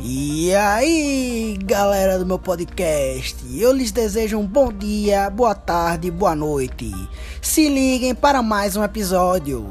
E aí, galera do meu podcast, eu lhes desejo um bom dia, boa tarde, boa noite. Se liguem para mais um episódio.